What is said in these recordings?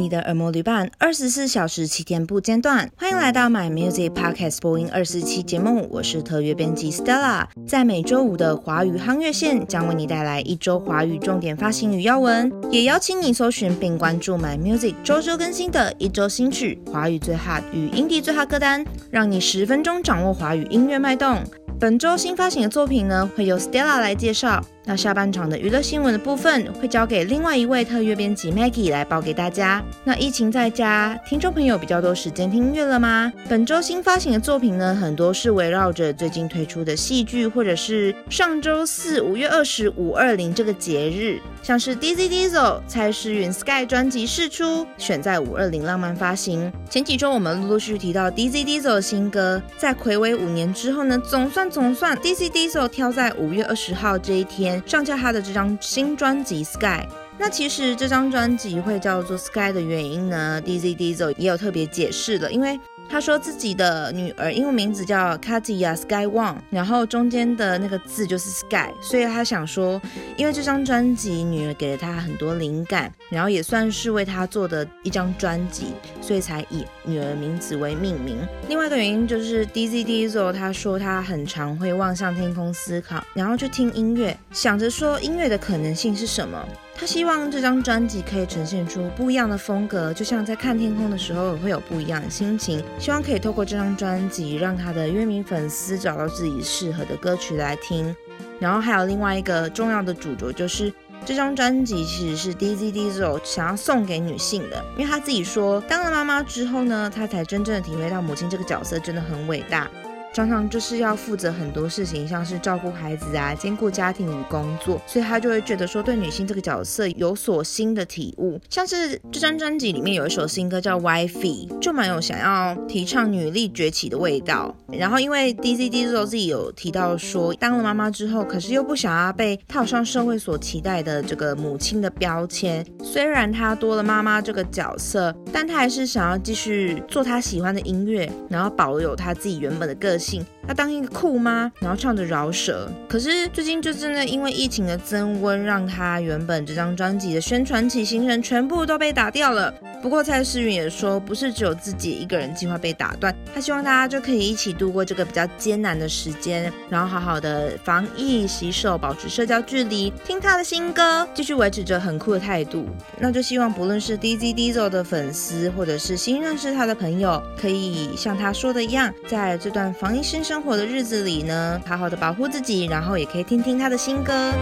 你的耳膜旅伴，二十四小时七天不间断。欢迎来到 My Music Podcast 播音二十四期节目，我是特约编辑 Stella，在每周五的华语夯乐线将为你带来一周华语重点发行与要闻，也邀请你搜寻并关注 My Music 周周更新的一周新曲、华语最 hot 与 i n d 最 hot 歌单，让你十分钟掌握华语音乐脉动。本周新发行的作品呢，会由 Stella 来介绍。那下半场的娱乐新闻的部分，会交给另外一位特约编辑 Maggie 来报给大家。那疫情在家，听众朋友比较多时间听音乐了吗？本周新发行的作品呢，很多是围绕着最近推出的戏剧，或者是上周四五月二十五二零这个节日，像是 DZ Diesel 蔡诗芸 Sky 专辑释出，选在五二零浪漫发行。前几周我们陆陆续续提到 DZ Diesel 的新歌，在睽违五年之后呢，总算总算 DZ Diesel 挑在五月二十号这一天。上架他的这张新专辑《Sky》，那其实这张专辑会叫做《Sky》的原因呢，DZ Diesel 也有特别解释的，因为。他说自己的女儿英文名字叫 Katia Sky Wang，然后中间的那个字就是 Sky，所以他想说，因为这张专辑女儿给了他很多灵感，然后也算是为他做的一张专辑，所以才以女儿名字为命名。另外一个原因就是 Dizzy Diesel，他说他很常会望向天空思考，然后去听音乐，想着说音乐的可能性是什么。他希望这张专辑可以呈现出不一样的风格，就像在看天空的时候会有不一样的心情。希望可以透过这张专辑，让他的乐迷粉丝找到自己适合的歌曲来听。然后还有另外一个重要的主轴，就是这张专辑其实是 Dizzy Diesel 想要送给女性的，因为他自己说，当了妈妈之后呢，他才真正的体会到母亲这个角色真的很伟大。常常就是要负责很多事情，像是照顾孩子啊，兼顾家庭与工作，所以他就会觉得说，对女性这个角色有所新的体悟。像是这张专辑里面有一首新歌叫《Wifey》，就蛮有想要提倡女力崛起的味道。然后因为 Dizzy Diesel 自己有提到说，当了妈妈之后，可是又不想要被套上社会所期待的这个母亲的标签。虽然他多了妈妈这个角色，但他还是想要继续做他喜欢的音乐，然后保有他自己原本的个性。他当一个酷妈，然后唱着饶舌。可是最近就真的因为疫情的增温，让他原本这张专辑的宣传起行程全部都被打掉了。不过蔡诗芸也说，不是只有自己一个人计划被打断，他希望大家就可以一起度过这个比较艰难的时间，然后好好的防疫、洗手、保持社交距离，听他的新歌，继续维持着很酷的态度。那就希望不论是 Dizzy Diesel 的粉丝，或者是新认识他的朋友，可以像他说的一样，在这段防疫新生活的日子里呢，好好的保护自己，然后也可以听听他的新歌。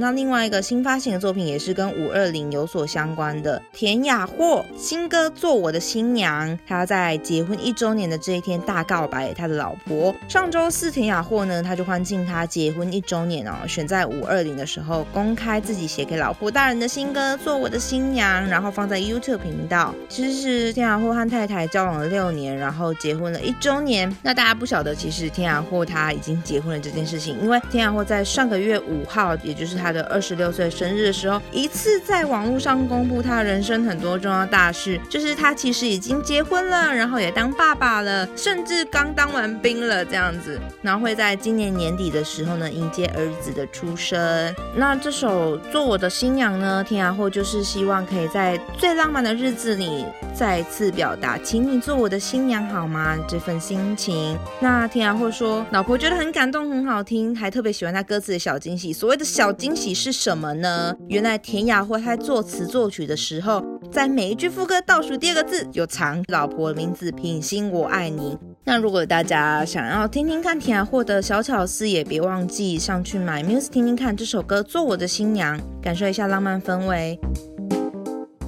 那另外一个新发行的作品也是跟五二零有所相关的，田雅霍新歌《做我的新娘》，他在结婚一周年的这一天大告白他的老婆。上周四田雅霍呢，他就欢庆他结婚一周年哦，选在五二零的时候公开自己写给老婆大人的新歌《做我的新娘》，然后放在 YouTube 频道。其实是田雅霍和太太交往了六年，然后结婚了一周年。那大家不晓得，其实田雅霍他已经结婚了这件事情，因为田雅霍在上个月五号，也就是他。的二十六岁生日的时候，一次在网络上公布他人生很多重要大事，就是他其实已经结婚了，然后也当爸爸了，甚至刚当完兵了这样子，然后会在今年年底的时候呢，迎接儿子的出生。那这首做我的新娘呢，田雅霍就是希望可以在最浪漫的日子里再次表达，请你做我的新娘好吗？这份心情。那田雅霍说，老婆觉得很感动，很好听，还特别喜欢他歌词的小惊喜。所谓的小惊喜。喜是什么呢？原来田雅慧在作词作曲的时候，在每一句副歌倒数第二个字有藏老婆的名字，品心我爱你。那如果大家想要听听看田雅慧的小巧思，也别忘记上去买 Muse 听听看这首歌《做我的新娘》，感受一下浪漫氛围。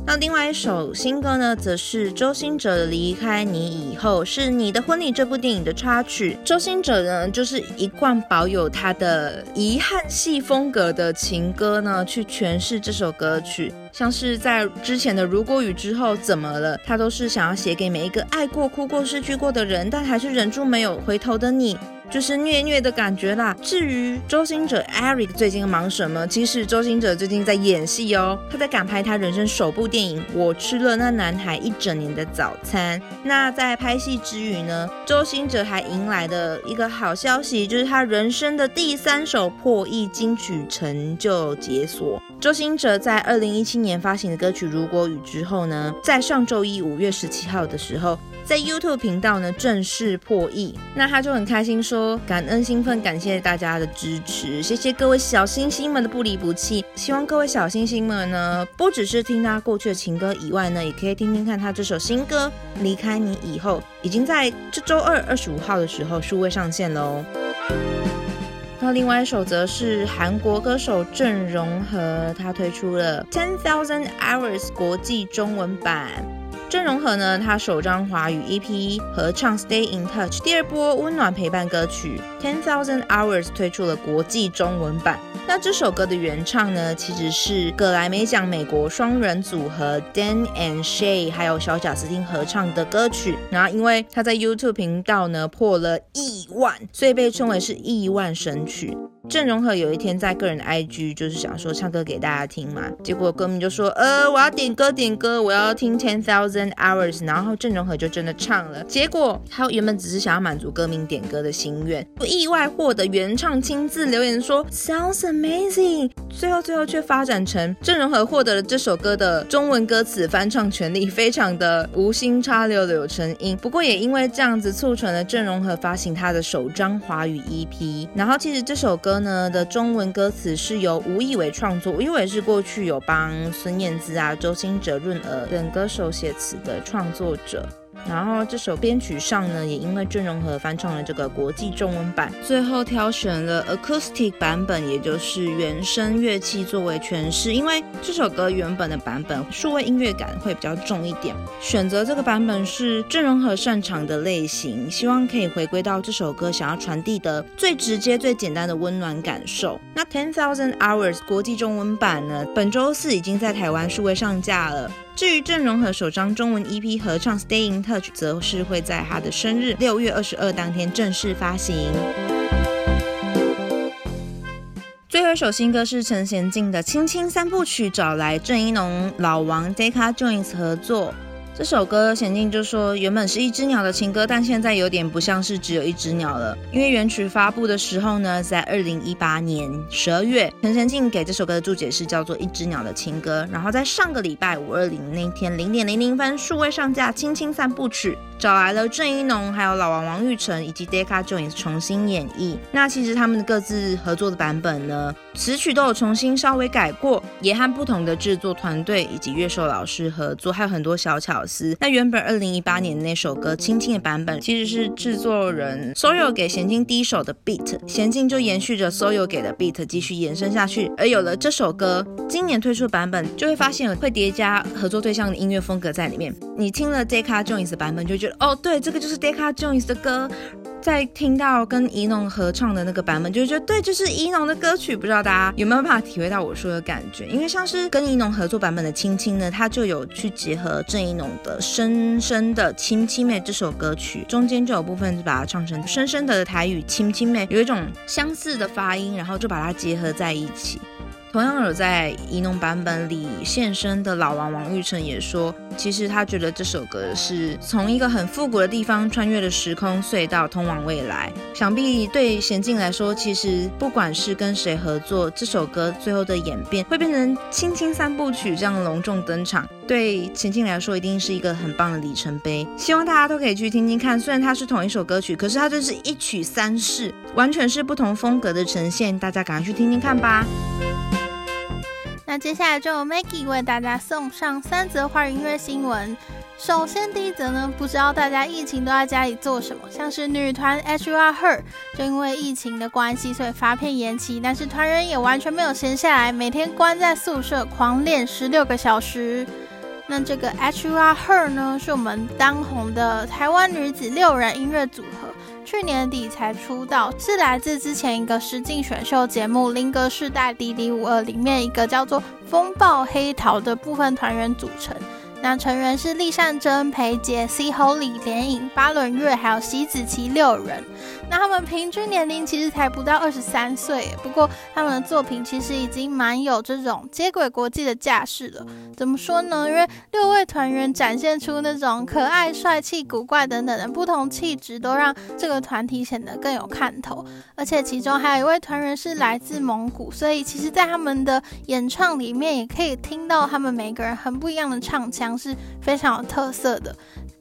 那另外一首新歌呢，则是周兴哲离开你以后，是你的婚礼这部电影的插曲。周兴哲呢，就是一贯保有他的遗憾系风格的情歌呢，去诠释这首歌曲。像是在之前的如果雨之后怎么了，他都是想要写给每一个爱过、哭过、失去过的人，但还是忍住没有回头的你。就是虐虐的感觉啦。至于周兴哲 Eric 最近忙什么？其实周兴哲最近在演戏哦，他在赶拍他人生首部电影《我吃了那男孩一整年的早餐》。那在拍戏之余呢，周兴哲还迎来的一个好消息，就是他人生的第三首破亿金曲成就解锁。周兴哲在二零一七年发行的歌曲《如果雨》之后呢，在上周一五月十七号的时候，在 YouTube 频道呢正式破亿。那他就很开心说，感恩兴奋，感谢大家的支持，谢谢各位小星星们的不离不弃。希望各位小星星们呢，不只是听他过去的情歌以外呢，也可以听听看他这首新歌《离开你以后》，已经在这周二二十五号的时候数位上线喽。那另外一首则是韩国歌手郑容和，他推出了《Ten Thousand Hours》国际中文版。郑容和呢，他首张华语 EP 合唱《Stay in Touch》第二波温暖陪伴歌曲《Ten Thousand Hours》推出了国际中文版。那这首歌的原唱呢，其实是葛莱美奖美国双人组合 Dan and Shay 还有小贾斯汀合唱的歌曲。然后因为他在 YouTube 频道呢破了亿万，所以被称为是亿万神曲。郑容和有一天在个人的 IG 就是想说唱歌给大家听嘛，结果歌迷就说呃我要点歌点歌，我要听 Ten Thousand Hours，然后郑容和就真的唱了。结果他原本只是想要满足歌迷点歌的心愿，意外获得原唱亲自留言说 Sounds amazing，最后最后却发展成郑容和获得了这首歌的中文歌词翻唱权利，非常的无心插柳柳成荫。不过也因为这样子促成了郑容和发行他的首张华语 EP，然后其实这首歌。歌呢的中文歌词是由吴以伟创作，吴以伟是过去有帮孙燕姿啊、周兴哲、润儿等歌手写词的创作者。然后这首编曲上呢，也因为郑容和翻唱了这个国际中文版，最后挑选了 acoustic 版本，也就是原声乐器作为诠释。因为这首歌原本的版本数位音乐感会比较重一点，选择这个版本是郑容和擅长的类型，希望可以回归到这首歌想要传递的最直接、最简单的温暖感受。那 Ten Thousand Hours 国际中文版呢，本周四已经在台湾数位上架了。至于郑容和首张中文 EP 合唱《Stay in Touch》，则是会在他的生日六月二十二当天正式发行。最后一首新歌是陈贤静的《青青三部曲》，找来郑宜农、老王、Deca Joins 合作。这首歌，娴静就说原本是一只鸟的情歌，但现在有点不像是只有一只鸟了。因为原曲发布的时候呢，在二零一八年十二月，陈娴静给这首歌的注解是叫做一只鸟的情歌。然后在上个礼拜五二零那天零点零零分数位上架《亲亲三部曲》。找来了郑一农，还有老王王玉成以及 Decca Jones 重新演绎。那其实他们的各自合作的版本呢，词曲都有重新稍微改过，也和不同的制作团队以及乐手老师合作，还有很多小巧思。那原本二零一八年那首歌《亲亲》的版本，其实是制作人 Soyo 给娴静第一首的 beat，娴静就延续着 Soyo 给的 beat 继续延伸下去，而有了这首歌今年推出的版本，就会发现会叠加合作对象的音乐风格在里面。你听了 Decca Jones 的版本，就觉得。哦，对，这个就是 Decca Jones 的歌。在听到跟怡农合唱的那个版本，就觉得对，就是怡农的歌曲。不知道大家有没有办法体会到我说的感觉？因为像是跟怡农合作版本的《亲亲》呢，它就有去结合郑怡农的《深深的亲亲妹》这首歌曲，中间就有部分是把它唱成深深的台语“亲亲妹”，有一种相似的发音，然后就把它结合在一起。同样有在宜农版本里现身的老王王玉成也说，其实他觉得这首歌是从一个很复古的地方穿越了时空隧道，通往未来。想必对娴静来说，其实不管是跟谁合作，这首歌最后的演变会变成亲亲三部曲这样隆重登场，对娴静来说一定是一个很棒的里程碑。希望大家都可以去听听看，虽然它是同一首歌曲，可是它就是一曲三世，完全是不同风格的呈现。大家赶快去听听看吧。那接下来就由 Maggie 为大家送上三则华语音乐新闻。首先第一则呢，不知道大家疫情都在家里做什么？像是女团 H.U.R. Her 就因为疫情的关系，所以发片延期，但是团员也完全没有闲下来，每天关在宿舍狂练十六个小时。那这个 H.U.R. Her 呢，是我们当红的台湾女子六人音乐组合。去年底才出道，是来自之前一个实境选秀节目《林格世代》D D 五二里面一个叫做风暴黑桃的部分团员组成。那成员是栗善真、裴杰、C Holy、连影、巴伦月，还有西子琪六人。那他们平均年龄其实才不到二十三岁，不过他们的作品其实已经蛮有这种接轨国际的架势了。怎么说呢？因为六位团员展现出那种可爱、帅气、古怪等等的不同气质，都让这个团体显得更有看头。而且其中还有一位团员是来自蒙古，所以其实，在他们的演唱里面，也可以听到他们每个人很不一样的唱腔，是非常有特色的。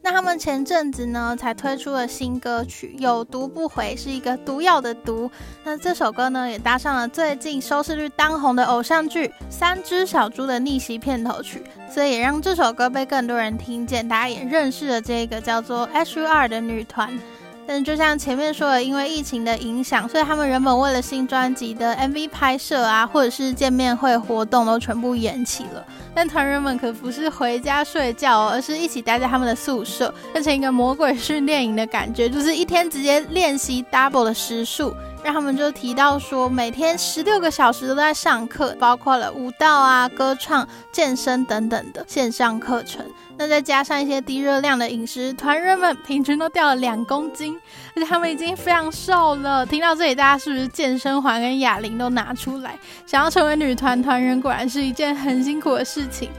那他们前阵子呢，才推出了新歌曲《有毒不回》，是一个毒药的毒。那这首歌呢，也搭上了最近收视率当红的偶像剧《三只小猪》的逆袭片头曲，所以也让这首歌被更多人听见，大家也认识了这个叫做 H.U.R 的女团。但就像前面说的，因为疫情的影响，所以他们原本为了新专辑的 MV 拍摄啊，或者是见面会活动都全部延期了。但团员们可不是回家睡觉，而是一起待在他们的宿舍，变成一个魔鬼训练营的感觉，就是一天直接练习 double 的时数。让他们就提到说，每天十六个小时都在上课，包括了舞蹈啊、歌唱、健身等等的线上课程。那再加上一些低热量的饮食，团员们平均都掉了两公斤，而且他们已经非常瘦了。听到这里，大家是不是健身环跟哑铃都拿出来？想要成为女团团员，果然是一件很辛苦的事情。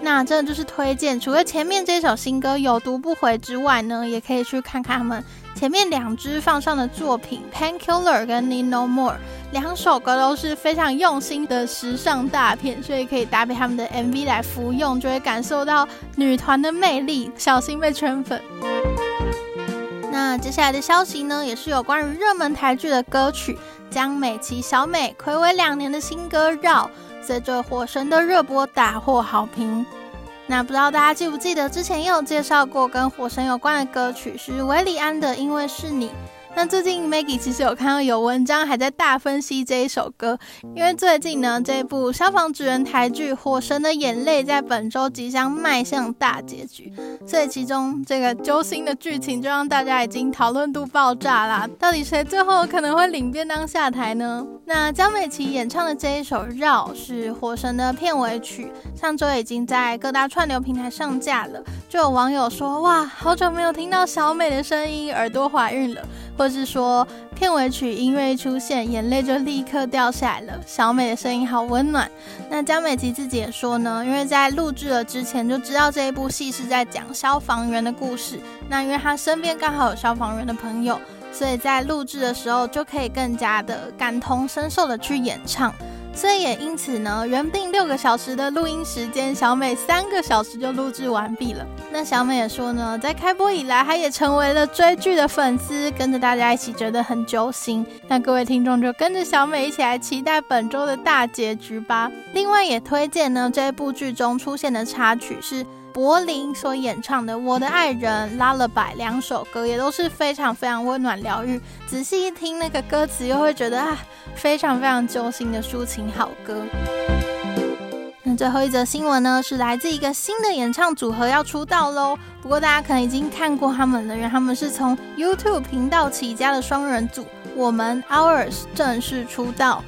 那真的就是推荐，除了前面这首新歌《有毒不回》之外呢，也可以去看看他们前面两支放上的作品《Painkiller》跟《Need No More》，两首歌都是非常用心的时尚大片，所以可以搭配他们的 MV 来服用，就会感受到女团的魅力，小心被圈粉。那接下来的消息呢，也是有关于热门台剧的歌曲，江美琪小美睽违两年的新歌《绕》。随着火神的热播大获好评，那不知道大家记不记得之前也有介绍过跟火神有关的歌曲，是韦礼安的《因为是你》。那最近 Maggie 其实有看到有文章还在大分析这一首歌，因为最近呢，这部消防职员台剧《火神的眼泪》在本周即将迈向大结局，所以其中这个揪心的剧情就让大家已经讨论度爆炸啦。到底谁最后可能会领便当下台呢？那江美琪演唱的这一首《绕》是火神的片尾曲，上周已经在各大串流平台上架了，就有网友说：哇，好久没有听到小美的声音，耳朵怀孕了。或是说片尾曲音乐一出现，眼泪就立刻掉下来了。小美的声音好温暖。那江美琪自己也说呢，因为在录制了之前就知道这一部戏是在讲消防员的故事。那因为她身边刚好有消防员的朋友，所以在录制的时候就可以更加的感同身受的去演唱。所以也因此呢，原定六个小时的录音时间，小美三个小时就录制完毕了。那小美也说呢，在开播以来，她也成为了追剧的粉丝，跟着大家一起觉得很揪心。那各位听众就跟着小美一起来期待本周的大结局吧。另外也推荐呢，这部剧中出现的插曲是。柏林所演唱的《我的爱人》、《Lullaby》两首歌也都是非常非常温暖疗愈。仔细一听那个歌词，又会觉得啊，非常非常揪心的抒情好歌。那最后一则新闻呢，是来自一个新的演唱组合要出道喽。不过大家可能已经看过他们了，因为他们是从 YouTube 频道起家的双人组，我们 Ours 正式出道。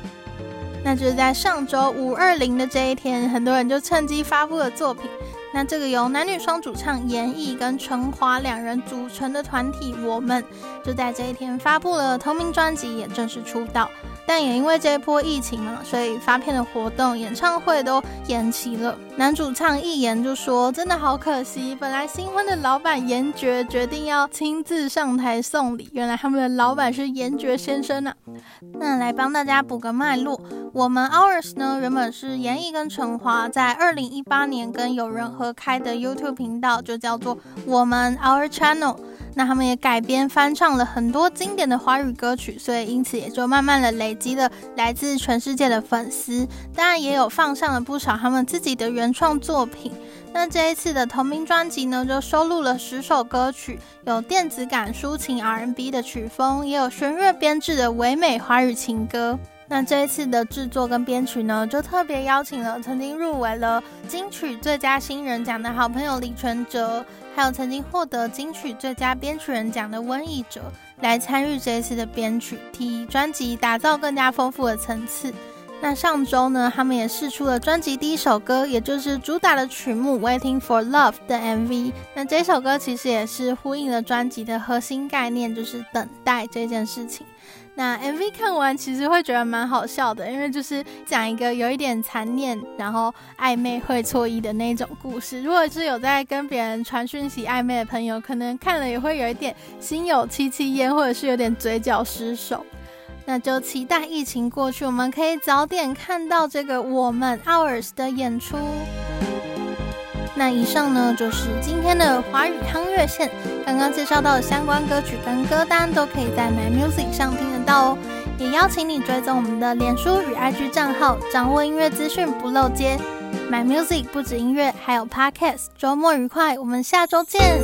那就是在上周五二零的这一天，很多人就趁机发布了作品。那这个由男女双主唱严艺跟陈华两人组成的团体，我们就在这一天发布了同名专辑，也正式出道。但也因为这一波疫情嘛，所以发片的活动、演唱会都延期了。男主唱一言就说：“真的好可惜，本来新婚的老板严爵决定要亲自上台送礼，原来他们的老板是严爵先生啊。”那来帮大家补个脉络，我们 Ours 呢，原本是严艺跟陈华在二零一八年跟友人合开的 YouTube 频道，就叫做我们 Our Channel。那他们也改编翻唱了很多经典的华语歌曲，所以因此也就慢慢的累积了来自全世界的粉丝。当然也有放上了不少他们自己的原创作品。那这一次的同名专辑呢，就收录了十首歌曲，有电子感抒情 R&B 的曲风，也有弦乐编制的唯美华语情歌。那这一次的制作跟编曲呢，就特别邀请了曾经入围了金曲最佳新人奖的好朋友李淳哲。还有曾经获得金曲最佳编曲人奖的温以哲来参与这一次的编曲，替专辑打造更加丰富的层次。那上周呢，他们也释出了专辑第一首歌，也就是主打的曲目《Waiting for Love》的 MV。那这首歌其实也是呼应了专辑的核心概念，就是等待这件事情。那 MV 看完其实会觉得蛮好笑的，因为就是讲一个有一点残念，然后暧昧会错意的那种故事。如果是有在跟别人传讯息暧昧的朋友，可能看了也会有一点心有戚戚焉，或者是有点嘴角失手。那就期待疫情过去，我们可以早点看到这个我们 Ours 的演出。那以上呢，就是今天的华语夯乐线，刚刚介绍到的相关歌曲跟歌单都可以在 My Music 上听得到哦。也邀请你追踪我们的脸书与 IG 账号，掌握音乐资讯不漏接。My Music 不止音乐，还有 Podcast。周末愉快，我们下周见。